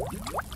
What?